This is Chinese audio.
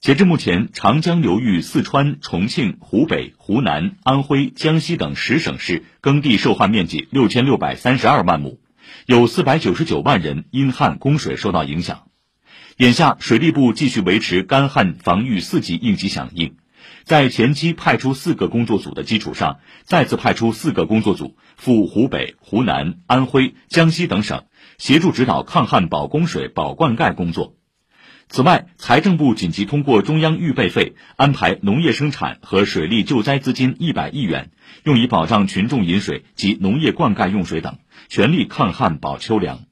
截至目前，长江流域四川、重庆、湖北、湖南、安徽、江西等十省市耕地受旱面积六千六百三十二万亩，有四百九十九万人因旱供水受到影响。眼下，水利部继续维持干旱防御四级应急响应，在前期派出四个工作组的基础上，再次派出四个工作组赴湖北、湖南、安徽、江西等省，协助指导抗旱保供水、保灌溉工作。此外，财政部紧急通过中央预备费安排农业生产和水利救灾资金一百亿元，用以保障群众饮水及农业灌溉用水等，全力抗旱保秋粮。